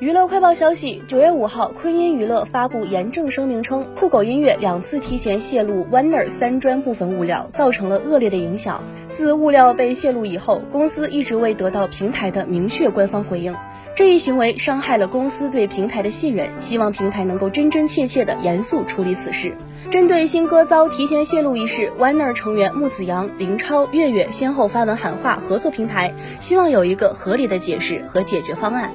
娱乐快报消息，九月五号，昆音娱乐发布严正声明称，酷狗音乐两次提前泄露《Winner》三专部分物料，造成了恶劣的影响。自物料被泄露以后，公司一直未得到平台的明确官方回应，这一行为伤害了公司对平台的信任，希望平台能够真真切切的严肃处理此事。针对新歌遭提前泄露一事，《Winner》成员木子阳、林超、月月先后发文喊话合作平台，希望有一个合理的解释和解决方案。